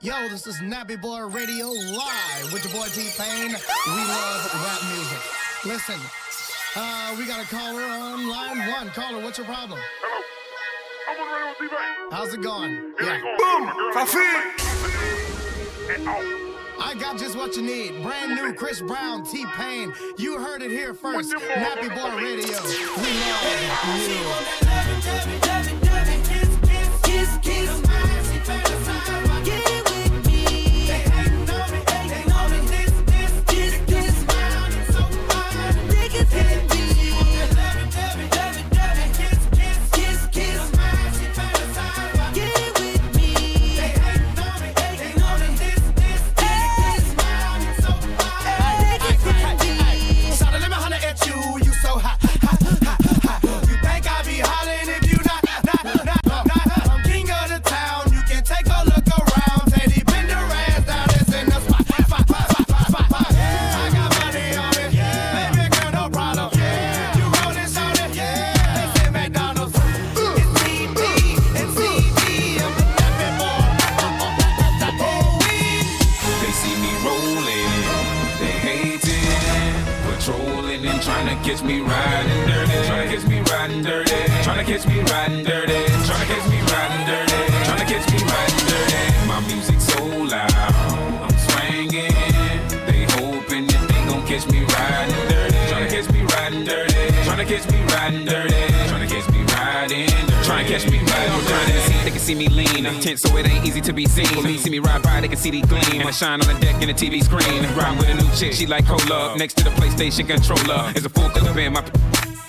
Yo, this is Nappy Boy Radio live with your boy T Pain. We love rap music. Listen, uh, we got a caller on line one. Caller, what's your problem? Hello. I'm on the radio with T-Pain. How's it going? It Yeah. going Boom. girl Fafi. I got just what you need. Brand new Chris Brown, T Pain. You heard it here first. What you want, Nappy Boy? Radio. We love you. Shine on the deck in the TV screen. Ride with a new chick, she like cola. Next to the PlayStation controller is a full clip in my.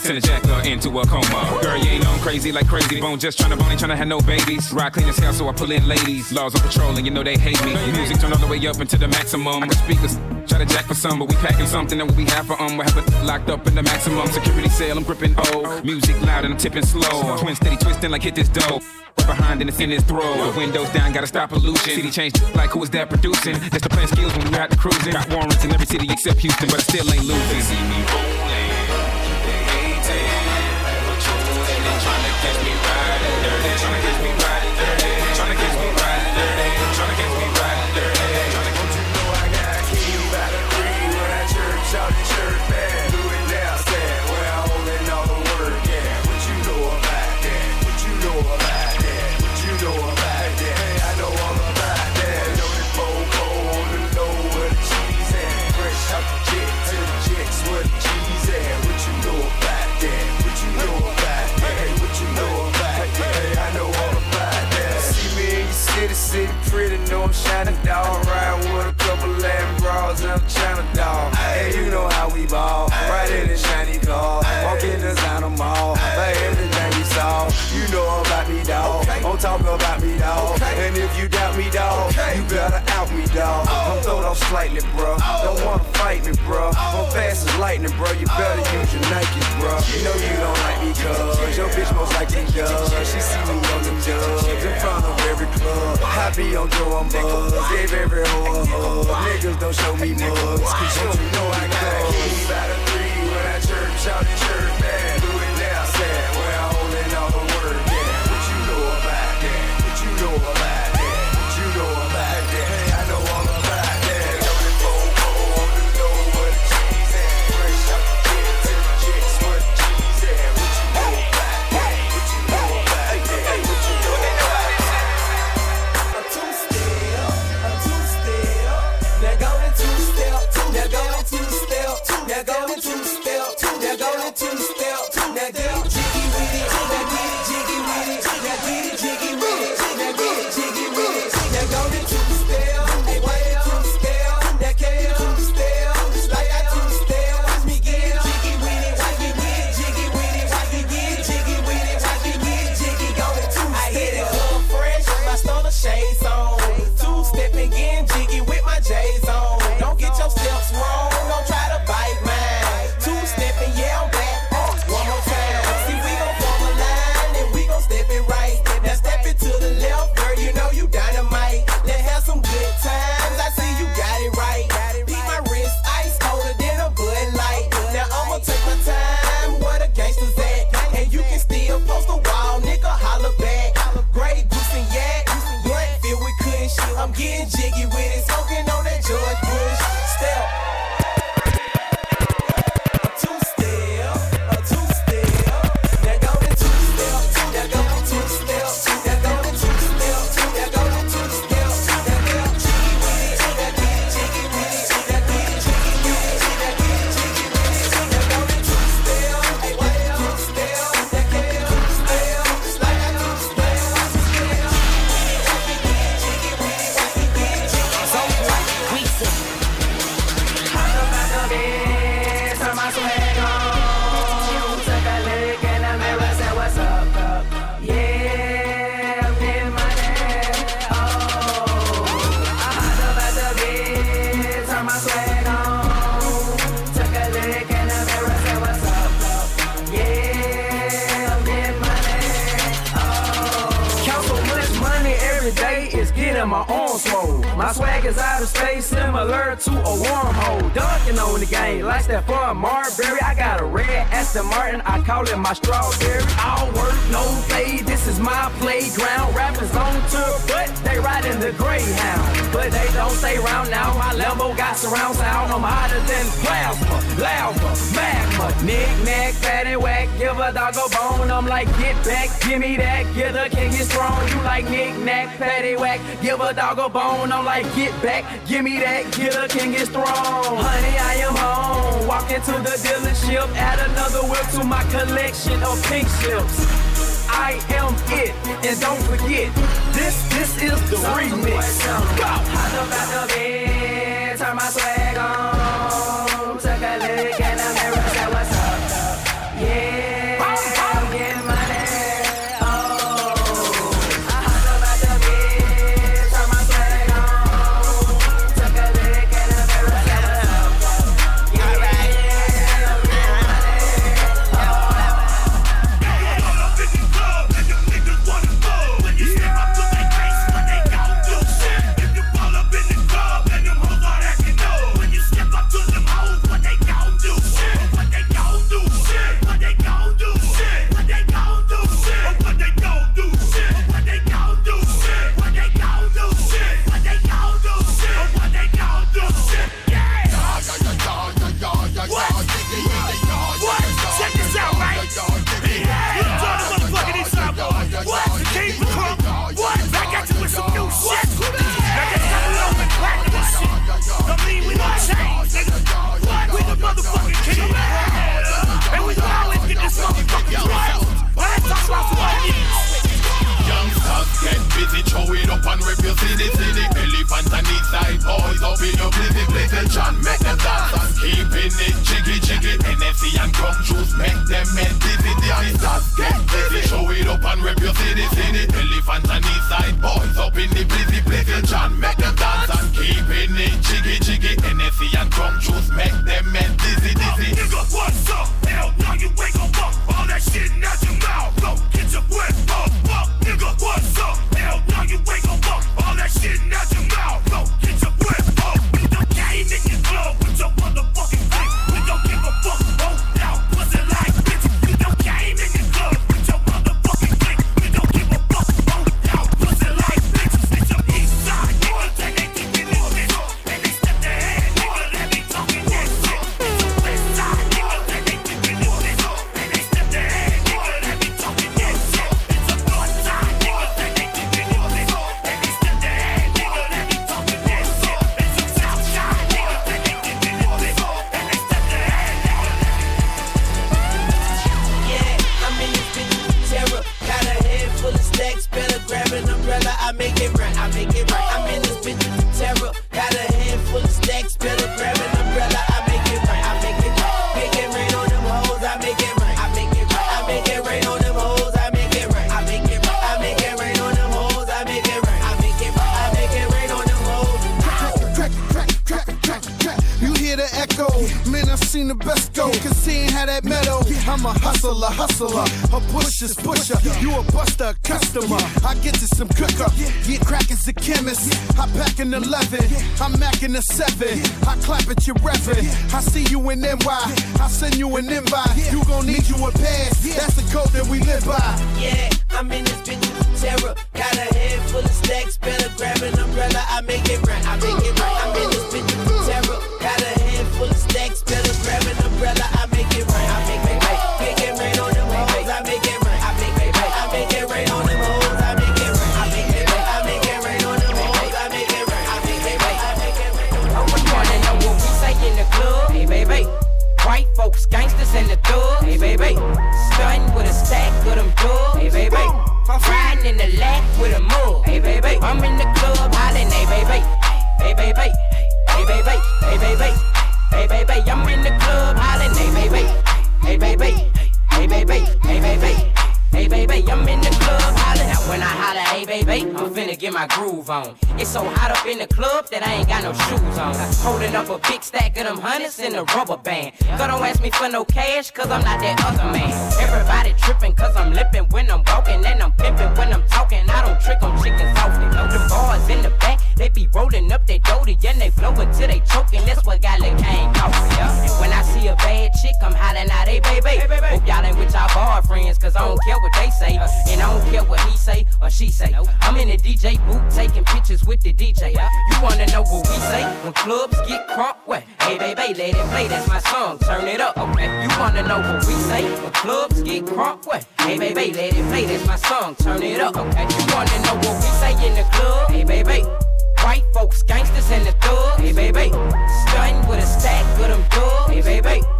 Send a into a coma. Girl, you ain't on crazy like crazy. Bone just tryna bone, ain't tryna have no babies. Ride clean as hell, so I pull in ladies. Laws on patrol, and you know they hate me. Music turn all the way up into the maximum. I speakers, try to jack for some, but we packing something that we have for um. We have it locked up in the maximum security cell. I'm gripping O. Music loud and I'm tipping slow. Twin steady twisting like hit this dough. Behind and it's in his throat. Windows down, gotta stop pollution. City changed like who was that producing? That's the plan skills when we out cruising. Got warrants in every city except Houston, but I still ain't losing. I'm shining dog. Riding with a couple Latin bras and I'm China dog. Hey, you know how we ball. Right in the shiny car. Don't talk about me, dog. And if you doubt me, dog, you better out me, dog. I'm throwed off slightly, bro. Don't wanna fight me, bro. I'm fast as lightning, bro. You better use your Nikes, bro. You know you don't like me, cuz your bitch most likely does. She see me on them dubs in front of every club. I be on Joe and Buzz, gave every hoe a hug. Niggas don't show me mugs, cause you know I got a key by the three when I church out Aston Martin, I call it my strawberry. All work, no play, this is my playground. Rappers on tour, but they riding the Greyhound. But they don't stay around now. My Lambo got surround sound. I'm hotter than plasma, lava, magma. Knick knack, fatty whack, give a dog a bone. I'm like, get back, give me that, get the king is strong. You like knick knack, fatty whack, give a dog a bone. I'm like, get back, give me that, get the king is strong. Honey, I am home. Walk into the dealership, add another whip to my collection of pink ships. I am it, and don't forget, this this is the remix. Go! Hop up out the bed, turn my swag Up in up, leave it John make them dance and keeping it jiggy jiggy. Hennessy and crop juice, make them men dizzy dizzy the ice get busy. Show it up and rip your city, city. Elephant and east side boys up in the busy John make them dance and keeping it jiggy jiggy. Hennessy and crop juice, make them men dizzy dizzy. Nigga, what's up? Hell Now you ain't gon' fuck all that shit out your mouth. Go get your breath, go nigga, what's up? Hell Now you ain't gon' fuck all that shit out your mouth. echo. Man, I've seen the best go, cause he ain't had that meadow. I'm a hustler, hustler, a pusher's pusher. You a buster, a customer. I get to some cooker. Get crack as a chemist. I pack an 11, I'm macking a 7. I clap at your reverend. I see you in NY, I send you an invite. You gon' need you a pass, that's the code that we live by. Yeah, I'm in this bitch terror. Got a head full of stacks, better grab an umbrella. I make it right, I make it right. I'm in this bitch umbrella, I make it rain. I make, make, make, make it rain on them hoes. I make it rain. I make, make, make, I make it rain on them hoes. I make it rain. I make, make, make, I make it rain on them hoes. I make it rain. I make, make, make, I make it rain. I wanna know what we say in the club. Hey, baby. White folks, gangsters, and the thugs. Hey, baby. Stunning with a stack of them drugs. Hey, baby. Riding in the lack with a mug. Hey, baby. I'm in the club hollering. Hey, baby. Hey, baby. Hey, baby. Hey, baby. Hey, baby. I'm in the club hollering. Hey, baby. Hey, baby. Hey, baby. Hey, baby. Hey baby, I'm in the club hollering. Now when I holler, hey baby, I'm finna get my groove on. It's so hot up in the club that I ain't got no shoes on. Holding up a big stack of them hundreds in a rubber band. Girl, don't ask me for no cash, cause I'm not that other man. Everybody tripping, cause I'm lippin' when I'm walking, and I'm pimpin' when I'm talking. I don't trick on chicken softly. Know the bars in the back, they be rolling up their doty, and they flow until they choking. That's what got Lil Kane coffee, yeah. And when I see a bad chick, I'm hollering out, hey baby. Hope y'all ain't with y'all bar friends, cause I don't care what they say, uh, and I don't care what he say or she say. I'm in the DJ booth taking pictures with the DJ. Uh. You wanna know what we say when clubs get crunk? What? Hey baby, let it play. That's my song. Turn it up, okay? You wanna know what we say when clubs get crunk? What? Hey baby, let it play. That's my song. Turn it up, okay? You wanna know what we say in the club? Hey baby. White folks, gangsters, and the thugs. Hey, baby. Stunting with a stack of them dubs. Hey, baby.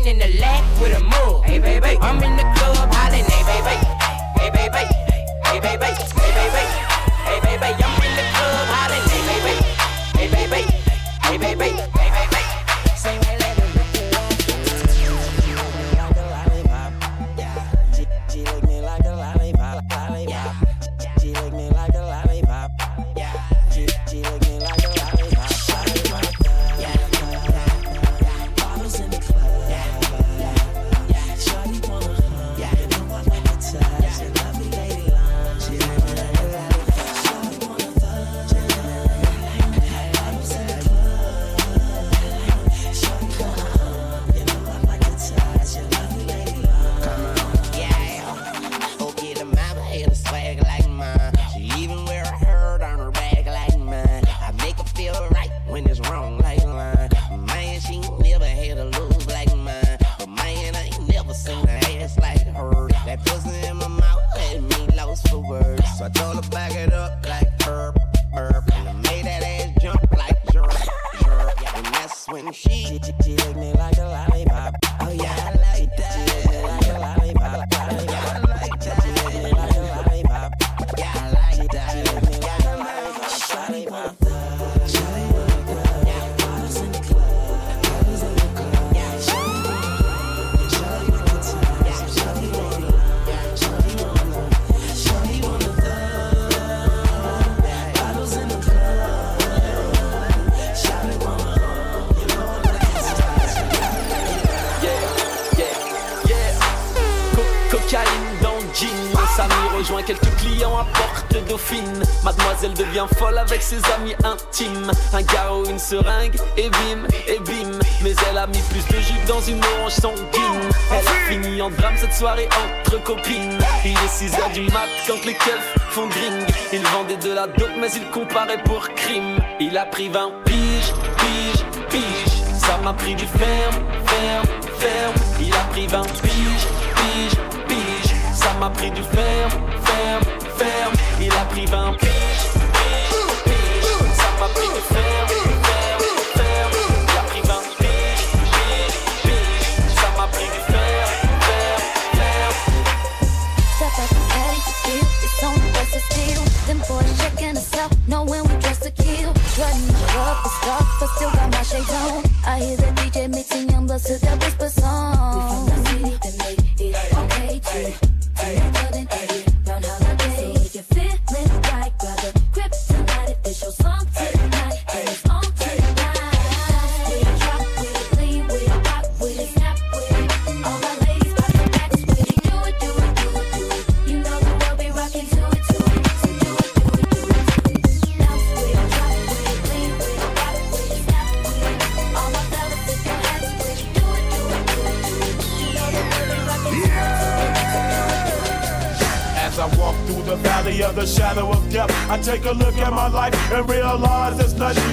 Riding in the lap with a mug. Hey, baby. I'm in the club hollering. Hey, baby. Hey, baby. Hey, baby. Hey, baby. Hey, baby. I'm in the club hollering. Hey, baby. Hey, baby. Hey, baby. Rejoint quelques clients à Porte Dauphine. Mademoiselle devient folle avec ses amis intimes. Un garrot, une seringue, et bim, et bim. Mais elle a mis plus de jus dans une orange sanguine. Elle a fini en drame cette soirée entre copines. Il est 6h du mat quand les keufs font gring. Il vendait de la dope, mais il comparait pour crime. Il a pris 20 piges, piges, piges. Ça m'a pris du ferme, ferme, ferme. Il a pris 20 piges, piges, m'a pris du ferme, ferme, ferme. Il a pris 20 piges,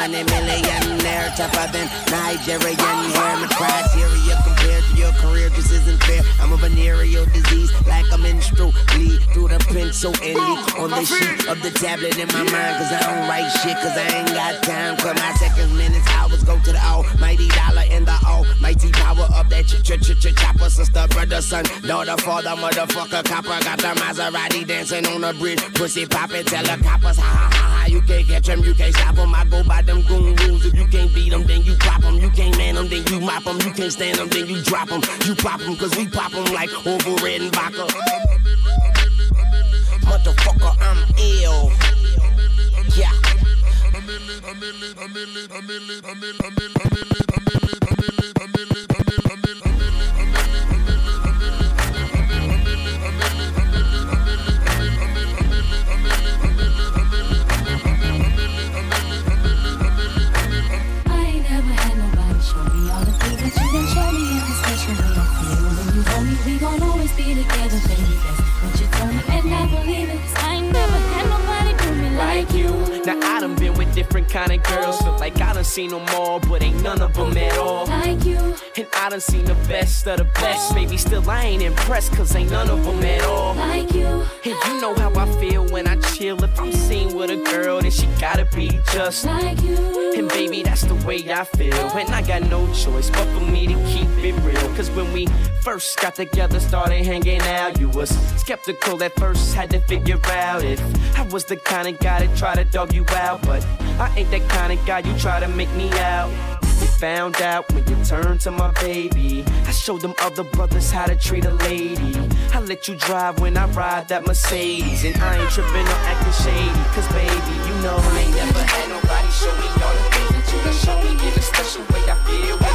money millionaire, tougher than Nigerian hair. My criteria career just isn't fair. I'm a venereal disease, like a menstrual bleed through the pencil and leak on the sheet of the tablet in my mind. Cause I don't write shit, cause I ain't got time. Cause my seconds, minutes, hours go to the almighty dollar and the almighty power of that ch ch ch ch chopper. Sister, brother, son, daughter, father, motherfucker, copper. Got the Maserati dancing on the bridge. Pussy poppin', tell the coppers, ha ha ha ha. You can't catch them, you can't stop them. I go by them goon rules. If you can't beat them, then you drop them. You can't man them, then you mop them. You can't stand them, then you drop them. You pop them, cause we pop them like over red vodka. Motherfucker, I'm ill. Yeah. Seen them all, but ain't none of them at all. Like you. And I done seen the best of the best, baby. Still I ain't impressed, cause ain't none of them at all. Like you. And you know how I feel when I chill. If I'm seen with a girl, then she gotta be just like you. And baby, that's the way I feel. And I got no choice but for me to keep it real. Cause when we first got together, started hanging out, you was skeptical at first, had to figure out if I was the kind of guy that try to dog you out. But I ain't that kind of guy you try to make me out. You found out when you turned to my baby. I showed them other brothers how to treat a lady. I let you drive when I ride that Mercedes. And I ain't tripping or acting shady. Cause baby, you know I ain't never had nobody show me all the things that you done show me. In a special way I feel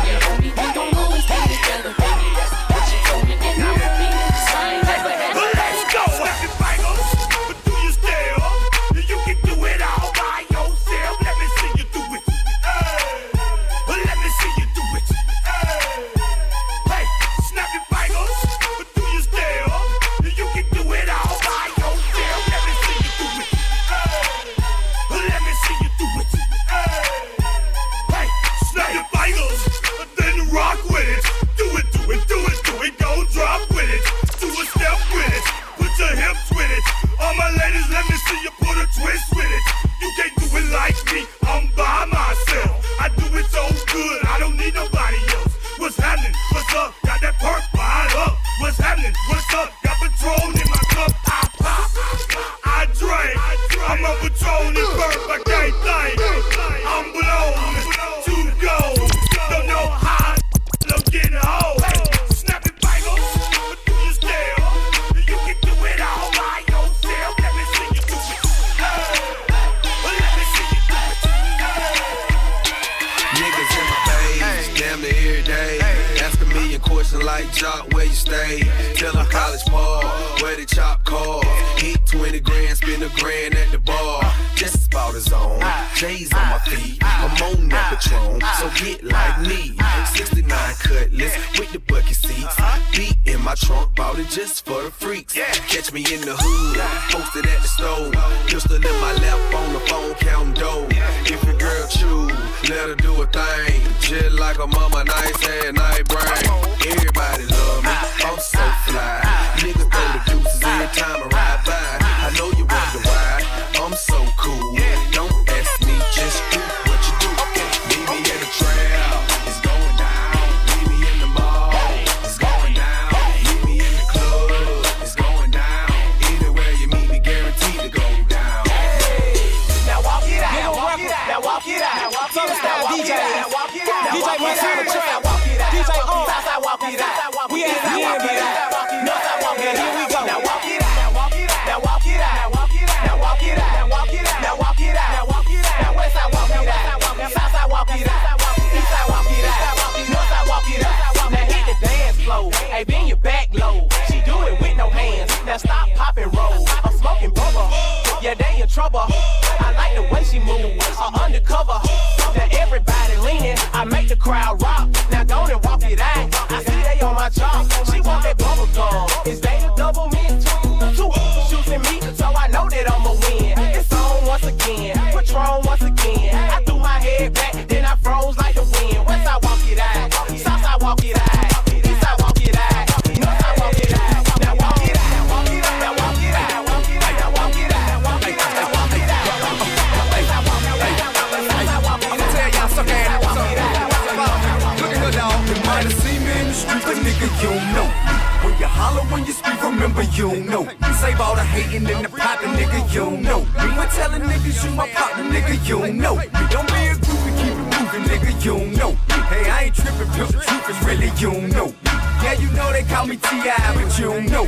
Save all the popping, nigga, you know. Me when telling niggas you my partner, nigga, you know. Don't be a groupie, keep it moving, nigga, you know. Hey, I ain't tripping, pimp, the truth is really you know. Yeah, you know they call me T.I., but you don't know.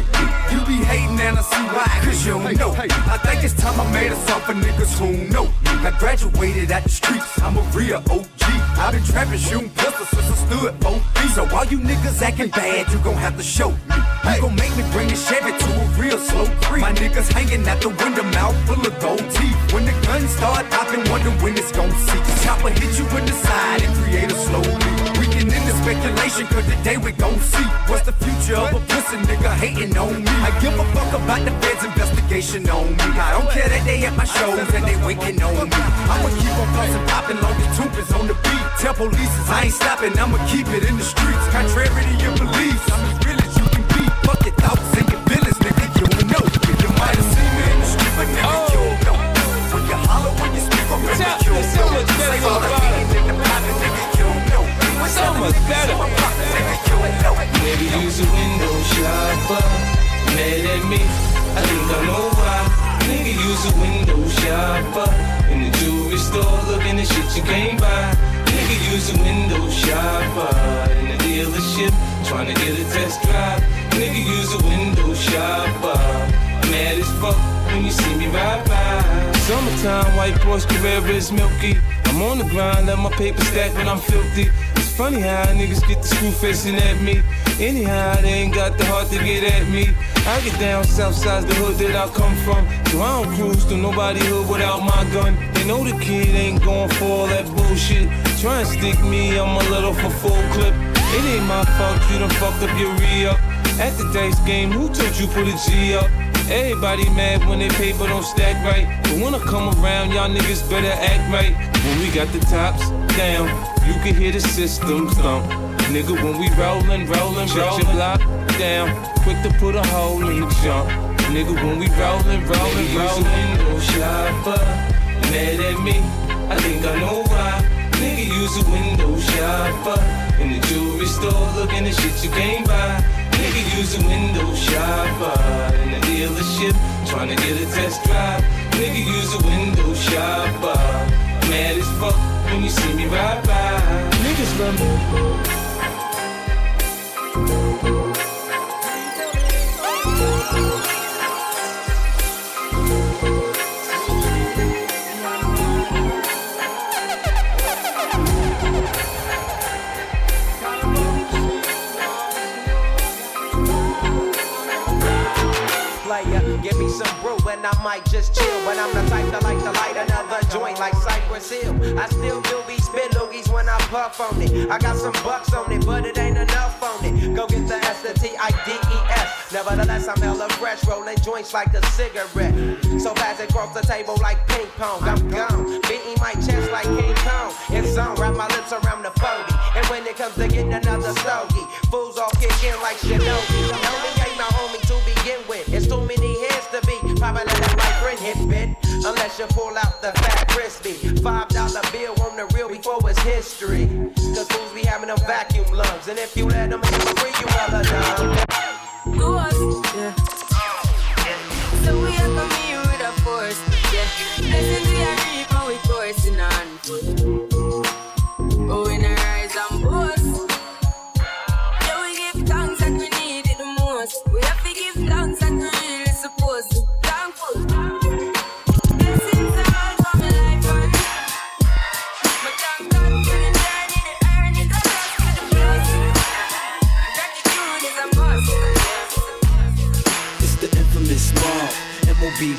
You be hating and I see why, cause you don't know. I think it's time I made a song for niggas who know. I graduated at the streets, I'm a real OG. I've been trapping, shooting pistols since I stood feet. So all you niggas acting bad, you gon' have to show me. You gon' make me bring the Chevy to a real slow creep. My niggas hanging at the window, mouth full of gold teeth. When the guns start popping, wonder when it's gon' see. Chopper hit you in the side and create a slow leak. We can end the speculation, cause today we gon' see. What's the future of a pussy nigga hating on me? I give a fuck about the feds investigation on me. I don't care that they at my shows and they waiting on me. I'ma keep on bustin' popping long as Toomp is on the beat. Tell police I ain't stopping, I'ma keep it in the streets. Contrary to your beliefs, I'm me in the street, but nigga, you don't. When you holler, when you speak, remember Tell- you there's so much better Save all the about it. the popping, nigga, you don't know. When So much better. you my partner, nigga, you don't know. Maybe use a window shopper. Mad at me, I think I know why. Nigga use a window shopper. In the jewelry store looking at shit you can't buy. Nigga use a window shopper. In the dealership trying to get a test drive. Nigga use a window shopper. Mad as fuck when you see me ride by. Summertime, white Porsche Carrera is milky. I'm on the grind, let my paper stack when I'm filthy. It's funny how niggas get the screw facing at me. Anyhow, they ain't got the heart to get at me. I get down south side the hood that I come from. So I don't cruise to nobody hood without my gun. They know the kid ain't going for all that bullshit. Try and stick me, I'm a little for full clip. It ain't my fault you done fucked up your re-up. At the dice game, who told you put a G up? Everybody mad when they paper don't stack right. But when I come around, y'all niggas better act right. When we got the tops down, you can hear the system thump. Nigga, when we rollin', rollin', shut your block down. Quick to put a hole in the jump. Nigga, when we rollin', rollin', rollin'. window shopper, mad at me. I think I know why. Nigga, use a window shopper. In the jewelry store, looking at shit you can't buy. Nigga, use a window shopper. Uh, in the dealership, trying to get a test drive. Nigga, use a window shopper. Uh, Mad as fuck when you see me ride by. Niggas love me. Some brew and I might just chill. But I'm the type that like to light another joint like Cypress Hill. I still do be spit loogies when I puff on it. I got some bucks on it, but it ain't enough on it. Go get the S, the T, I, D, E, S. Nevertheless, I'm hella fresh, rolling joints like a cigarette. So pass it across the table like ping pong. I'm gone, beating my chest like King Kong. It's on, wrap my lips around the 40. And when it comes to getting another stogie, fools all kick in like Shinobi. Only ain't my homie to begin with. It's too many to be. Probably let my friend hit bit. Unless you pull out the fat crispy. Five dollar bill on the real before it's history. Cause fools be having them vacuum lungs. And if you let them free, you hella dumb. Go us. Yeah. So we are coming here with a force. Yeah. Be. You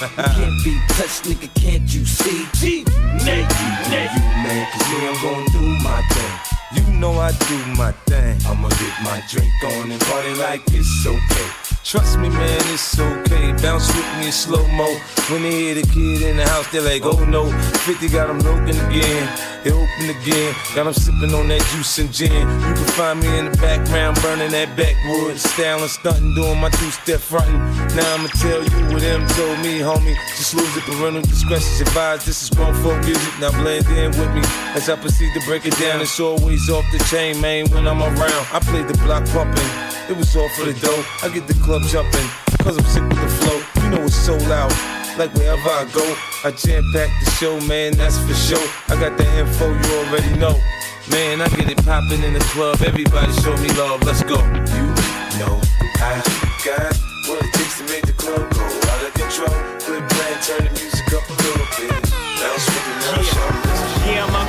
can't be touched, nigga, can't you see? G, naked, naked. You man, cause me, I'm gonna do my thing. You know I do my thing. I'ma get my drink on and party like it's okay. Trust me, man, it's okay. Bounce with me in slow mo. When they hear the kid in the house, they're like, oh no. 50 got them looking again. They open again. Got them sipping on that juice and gin. You can find me in the background, burning that backwood. Styling, stunting, doing my two step fronting. Now I'ma tell you what them told me, homie. Just lose it, parental discretion's advised. This is grown folk music. Now blend in with me as I proceed to break it down. It's always off the chain, man, when I'm around. I play the block pumping. It was all for the dough. I get the club jumping, cause I'm sick with the flow. You know it's so loud. Like wherever I go, I jam pack the show, man, that's for sure. I got the info you already know. Man, I get it poppin' in the club. Everybody show me love, let's go. You know I got what it takes to make the club go out of control. Quit playing, turn the music up a little bit. Bounce with the now,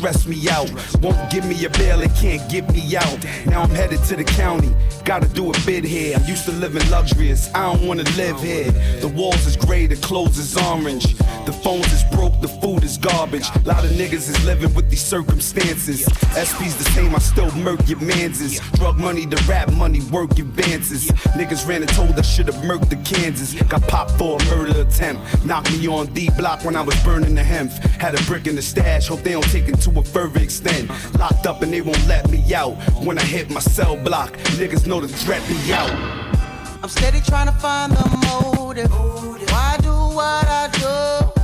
Stressed me out. Won't give me a bail, it can't get me out. Now I'm headed to the county, gotta do a bid here. I'm used to living luxurious, I don't wanna live here. The walls is gray, the clothes is orange. Phones is broke, the food is garbage. A lot of niggas is living with these circumstances. SP's the same, I still murk your manses. Drug money, the rap money, work advances. Niggas ran and told I should've murked the Kansas. Got popped for a murder attempt. Knocked me on D block when I was burning the hemp. Had a brick in the stash, hope they don't take it to a further extent. Locked up and they won't let me out. When I hit my cell block, niggas know the threat be out. I'm steady trying to find the motive. Why do what I do?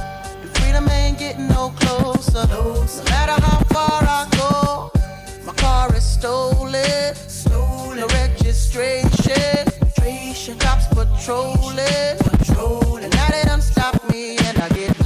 Freedom ain't getting no closer. No matter how far I go, my car is stolen. No registration. Cops patrolling. And now they done stop me and I get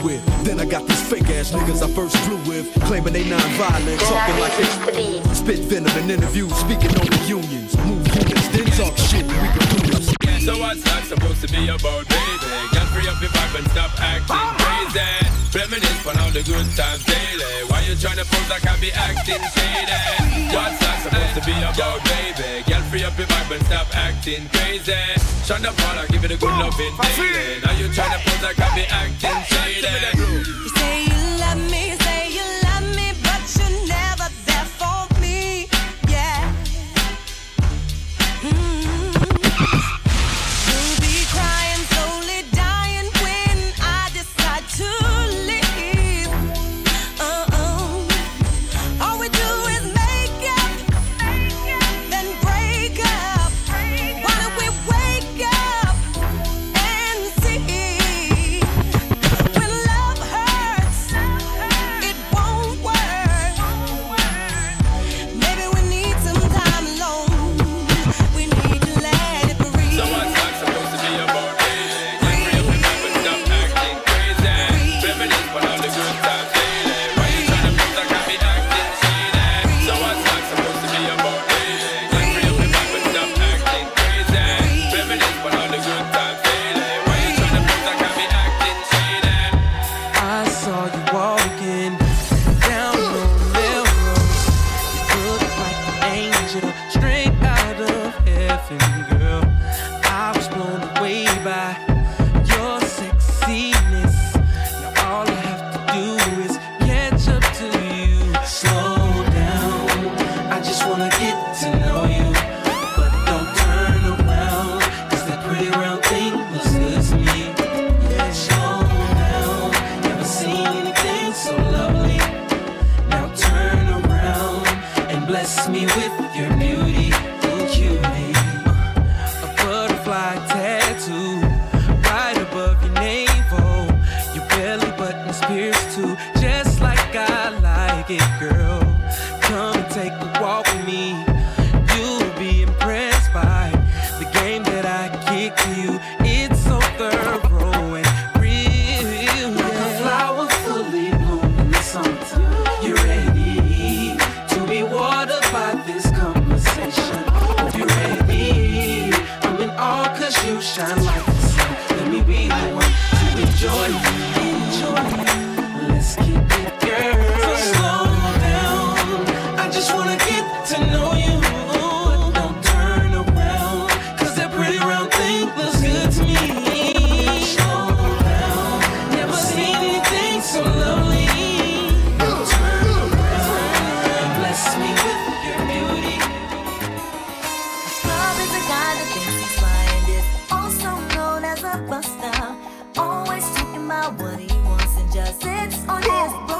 with. Then I got these fake ass niggas I first flew with. Claiming they non-violent, talking like they spit venom in interviews, speaking on the unions. Move units, then talk shit, we can do. So what's that supposed to be about, baby? Get free up your vibe and stop acting crazy. Reminisce on all the good times daily. Why you tryna pose like I be acting shady? What's that supposed to be about, baby? Get free up your vibe and stop acting crazy. Shonda Paula, give it a good loving daily. Now you tryna pose like I be acting shady. You say you love me,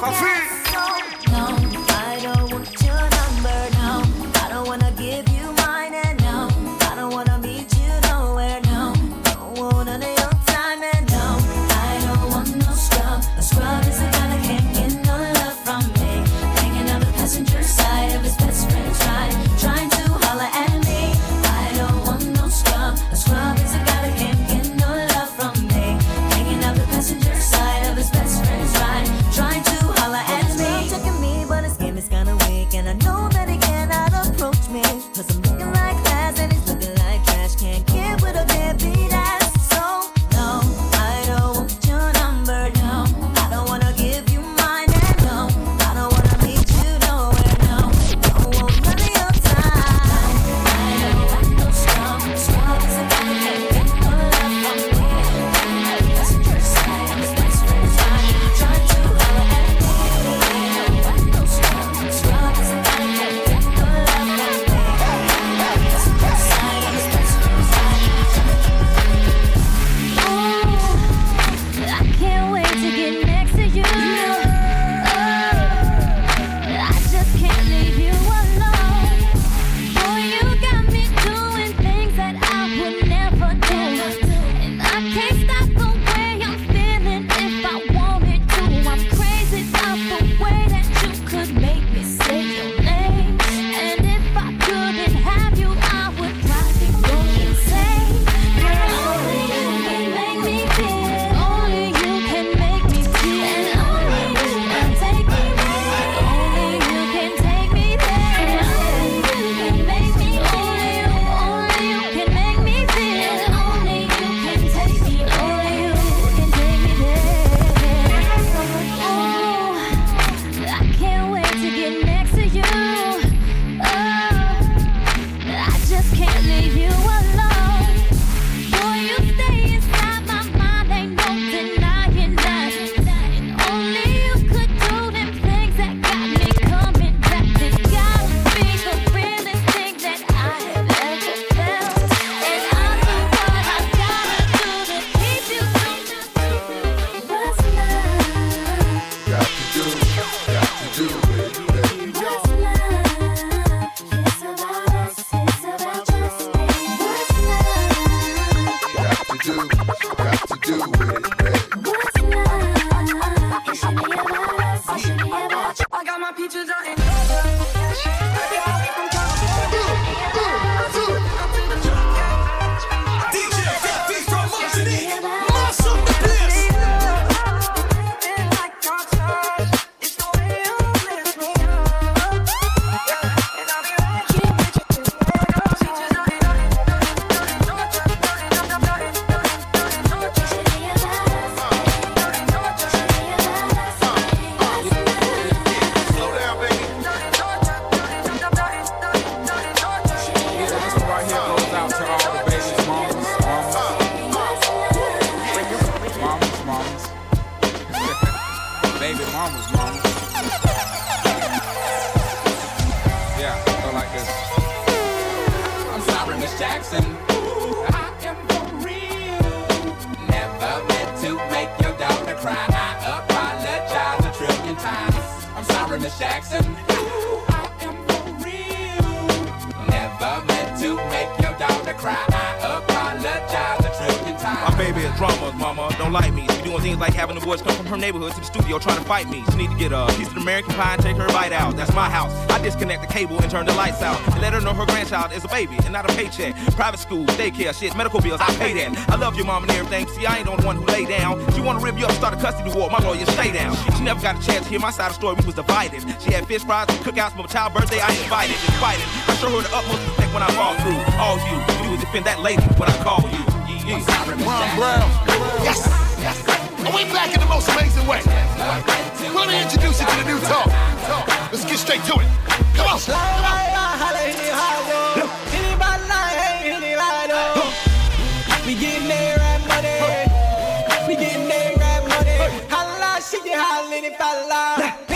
his times. I'm sorry, Miss Jackson. I am for real. Never meant to make your daughter cry. I My baby is drama, mama. Don't like me. She doing things like having the boys come from her neighborhood to the studio trying to fight me. She need to get a piece of American pie and take her bite out. That's my house. I disconnect the cable and turn the lights out. And let her know her grandchild is a baby and not a paycheck. Private school, daycare, shit, medical bills, I pay that. I love your mom and everything. See, I ain't the one who lay down. She wanna rip you up, start a custody war. My lawyer, stay down. She never got a chance to hear my side of the story. We was divided. She had fish fries cookouts for my child's birthday. I invited, invited. I show her the utmost respect when I fall through. All you, you would defend that lady when I call you. Ron Browz. Yes. And we back in the most amazing way. Let me introduce you to the new talk. Let's get straight to it. Come on. Come on. We money. We money. Holla, it, holla.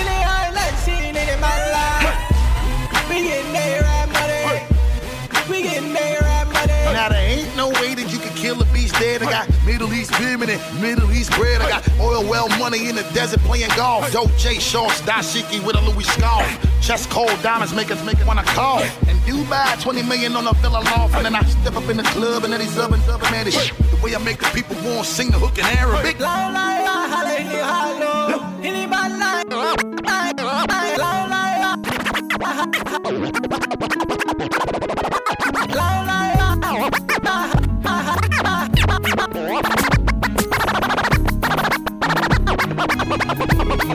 I got Middle East women and Middle East bread. I got oil well money in the desert playing golf. J shorts, dashiki with a Louis scarf. Chest cold diamonds make us make it wanna call. And Dubai, 20 million on a villa loft. And then I step up in the club and then he's up and up and man, this. The way I make the people want to sing the hook in Arabic. La, la,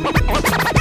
Oh, my God.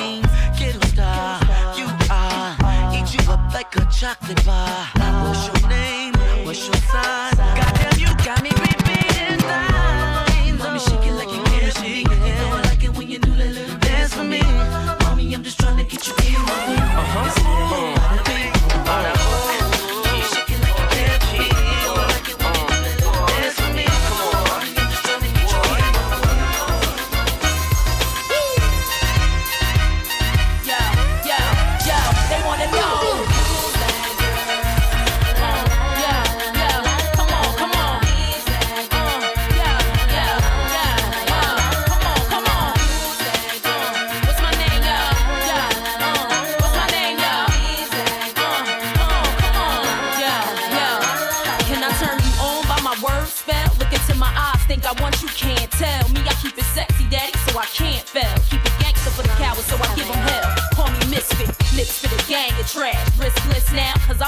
king, kiddo star. You are, eat you up like a chocolate bar. What's your name? What's your sign? Goddamn, you got me repeating signs. me shake it like you're shake it. You know I like it when you do that little dance for me. Mommy, I'm just trying to get you in. Uh huh. Uh-huh.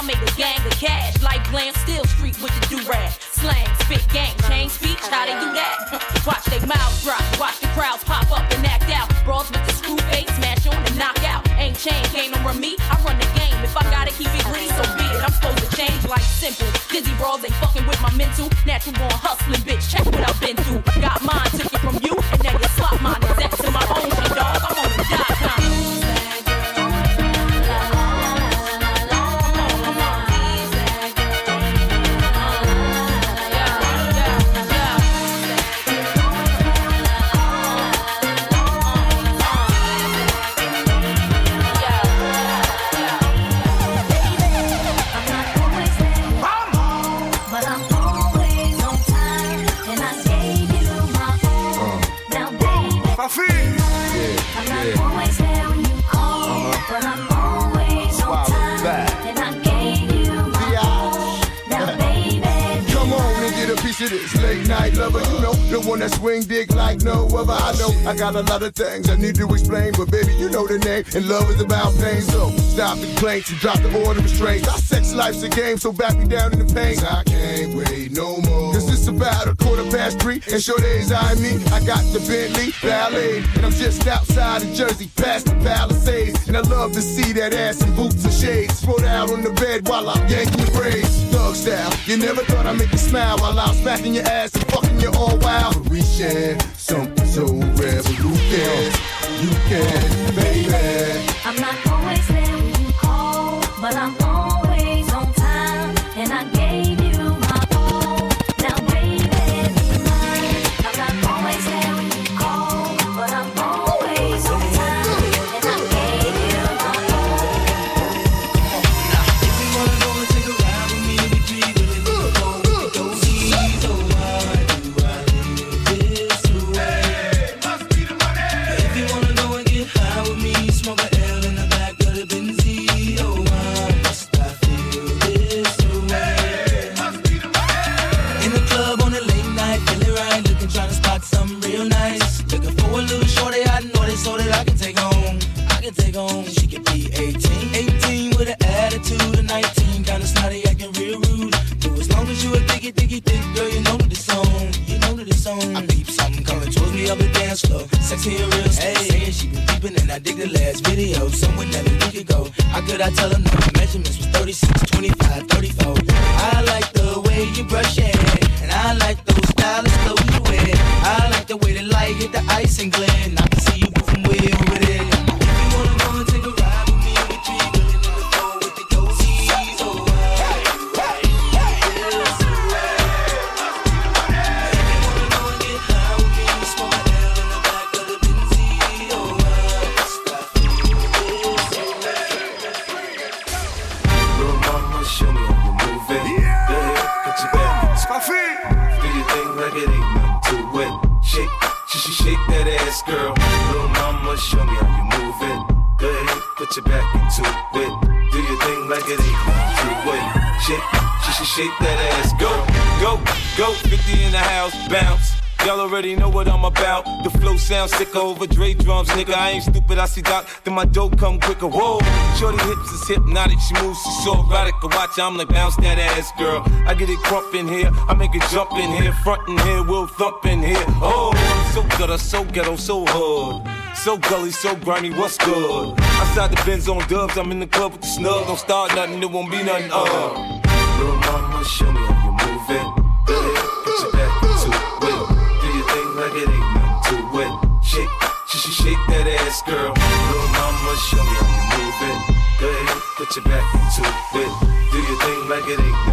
I made a gang of cash. Like glam, still street with the do-rag. Slang, spit, gang, change speech, how they do that? Watch they mouths drop, watch the crowds pop up and act out. Brawls with the screw face, smash on and knock out. Ain't chain, can't no run me, I run the game. If I gotta keep it green, so be it. I'm supposed to change like simple. Dizzy brawls ain't fucking with my mental. Natural born hustling, bitch, check what I've been through. Got mine, took late night lover. You know, the one that swing dick like no other. I know I got a lot of things I need to explain, but baby, you know the name. And love is about pain. So stop the complaints and drop the order of restraints. Our sex life's a game, so back me down in the pain. I can't wait no more. Cause it's about a quarter past three, and sure days I me. I got the Bentley Ballet, and I'm just outside of Jersey, past the Palisades. And I love to see that ass in boots and shades. Spread out on the bed while I'm yanking the braids. Thug style, you never thought I'd make you smile while I'm smacking your ass and fucking you all wild. But we share something so cares? You can, baby. I'm not always there when you call, but I'm I tell them that My measurements was 36, 25, sicker over Dre drums, nigga. I ain't stupid, I see Doc, then my dope come quicker. Whoa, shorty hips is hypnotic, she moves, she's so erotic. I watch, I'm like, bounce that ass, girl. I get it crump in here, I make it jump in here, front in here, we'll thump in here. Oh, so gutter, so ghetto, so hood. So gully, so grimy, what's good? Outside the Benz on dubs, I'm in the club with the snug. Don't start nothing, there won't be nothing, uh. Little mama, show me how you move it. Shake that ass, girl. Little mama, show me how you move it. Go ahead, put your back into it. Do your thing like it ain't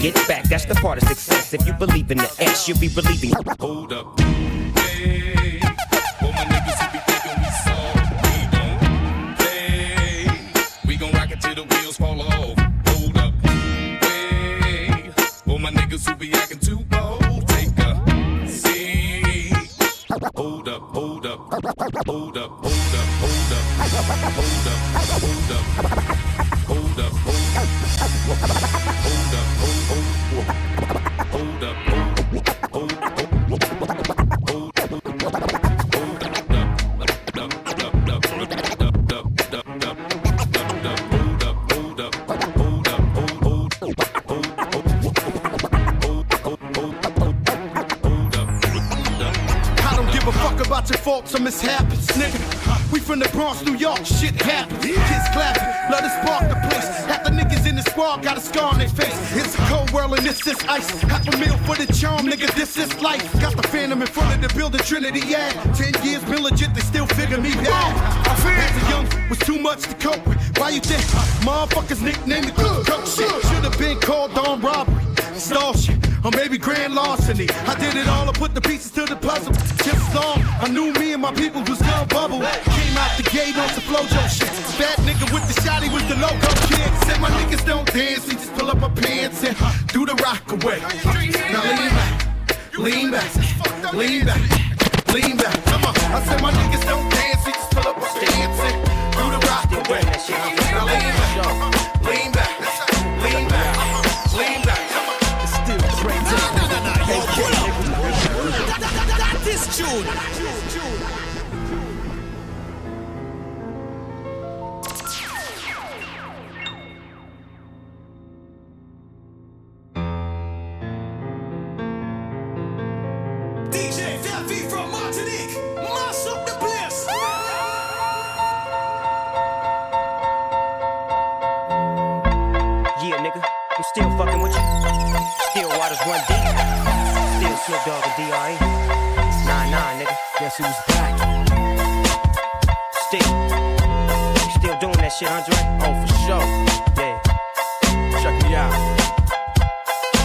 get back, that's the part of success. If you believe in the S, you'll be believing. Hold up. For my niggas who be soft, we don't play. We gon' rock it till the wheels fall off. Hold up. For my niggas who be acting too bold, take a seat. Hold up, hold up, hold up, hold up, hold up, hold up, hold up, hold up, or mishaps, nigga. We from the Bronx, New York, shit happens. Kids clapping, let us spark the place. Half the niggas in the squad got a scar on their face. It's a cold world and this is ice. Half a meal for the charm, nigga, this is life. Got the phantom in front of the building, Trinity, yeah. Ten years been legit, they still figure me bad. As a young, was too much to cope with. Why you think motherfuckers nicknamed the cook? Shit should have been called on robbery. Stall shit, or maybe grand larceny. I did it all, I put the pieces to the puzzle. Just long, I knew me and my people was gonna bubble. Came out the gate on some Flo-Jo shit. Bad nigga with the shotty was the logo kid. Said my niggas don't dance, we just pull up our pants and do the rock away. Now lean back, lean back, lean back, lean back. Come on, I said my niggas don't dance, we just pull up our pants and do the rock away. Now lean back, what I. who's back? Still. Still doing that shit, Andre? Oh, for sure. Yeah. Check me out.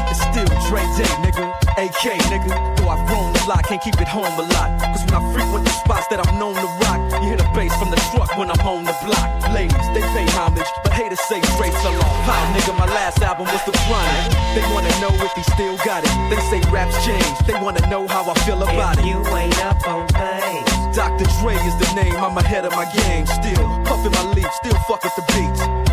It's still Dre Day, nigga. AK, nigga. Though I've grown a lot, can't keep it home a lot. Cause when I frequent the spots that I'm known to rock, you hear the bass from the truck when I'm on the block. Ladies, they pay homage, but haters say Dre fell off. How, nigga, my last album was The Chronic. They wanna know if he still got it. They say raps change, they wanna know how I feel about it. You ain't up on things. Dr. Dre is the name, I'm ahead of my game. Still puffin' my leaf, still fuck with the beats.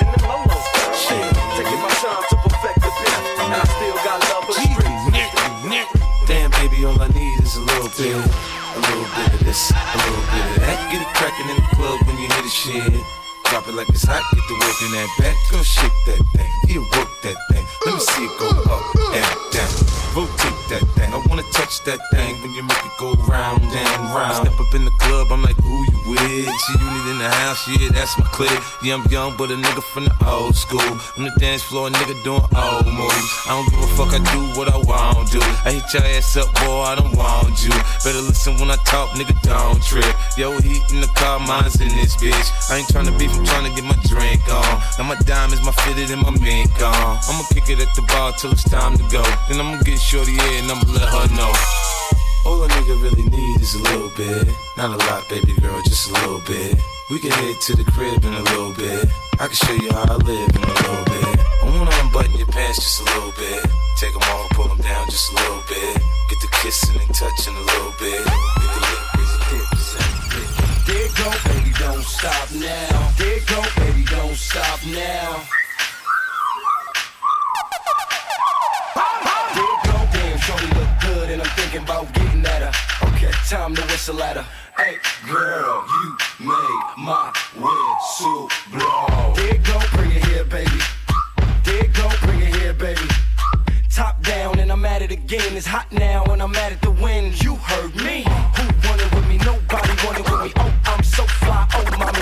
this, a little bit of that. Get it crackin' in the club when you hear the shit. Drop it like it's hot, get the work in that back. Go shake that thing, yeah, work that thing. Let me see it go up and down. Rotate that thing. I wanna touch that thing when you make it go round and round. Step up in the club, I'm like, who you with? See you need in the house, yeah, that's my clique. Yeah, I'm young, but a nigga from the old school. On the dance floor, a nigga doing old moves. I don't give a fuck, I do what I want to. I hit your ass up, boy, I don't want you. Better listen when I talk, nigga, don't trip. Yo, heat in the car, mine's in this bitch. I ain't tryna beef, I'm tryna get my drink on. Now my diamonds, my fitted, and my mink on. I'ma kick it at the bar till it's time to go. Then I'ma get shorty in and I'ma let her know. All a nigga really need is a little bit. Not a lot, baby girl, just a little bit. We can head to the crib in a little bit. I can show you how I live in a little bit. I wanna unbutton your pants just a little bit. Take them off, pull them down just a little bit. Get the kissing and touching a little bit. Get the lip, get the lips, There go, baby, don't stop now. There go, baby, don't stop now. thinking about getting at her. Okay, time to whistle at her. Hey, girl, you made my whistle blow. There go, bring it here, baby. There go, bring it here, baby. Top down, and I'm at it again. It's hot now, and I'm at it to win. You heard me. Who wanted with me? Nobody wanted with me. Oh, I'm so fly. Oh, mommy.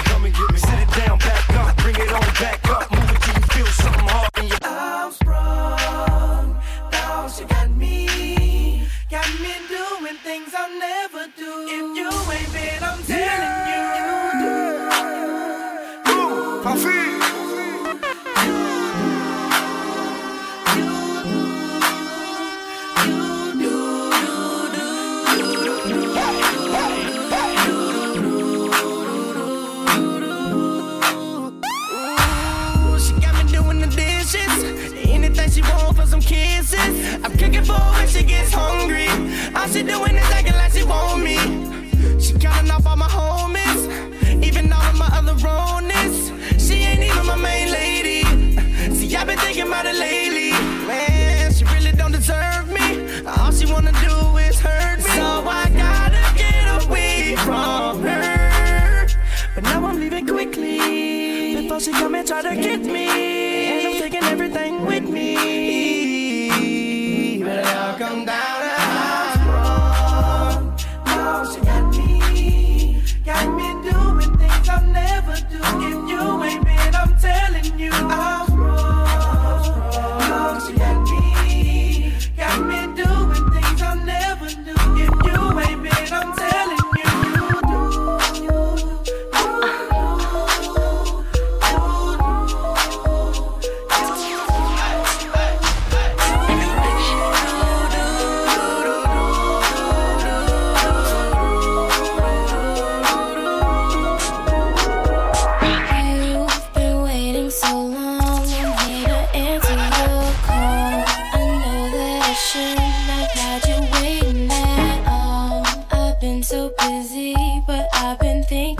been so busy, but I've been thinking.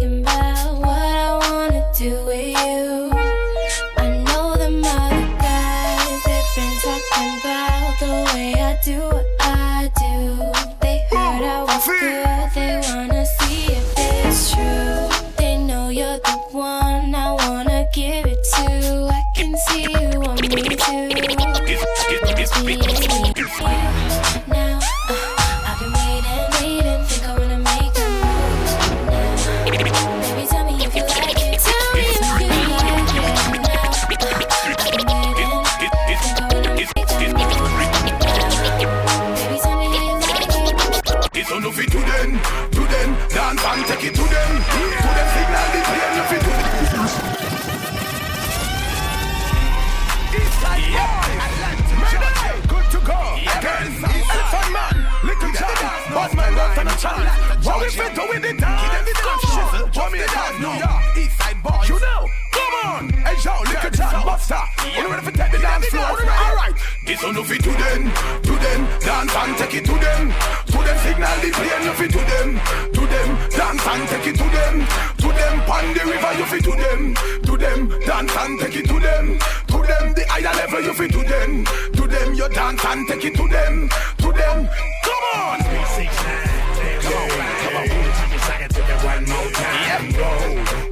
So no fit to them, to them Dance and take it to them To them signal the plane No fit to them, to them Dance and take it to them To them pon the river You fit to them, to them Dance and take it to them To them the higher level You fit to them, to them You dance and take it to them To them Come on! Three, six, nine, ten, come on, come on, come on, take it, take it, one more time. Yep. Go.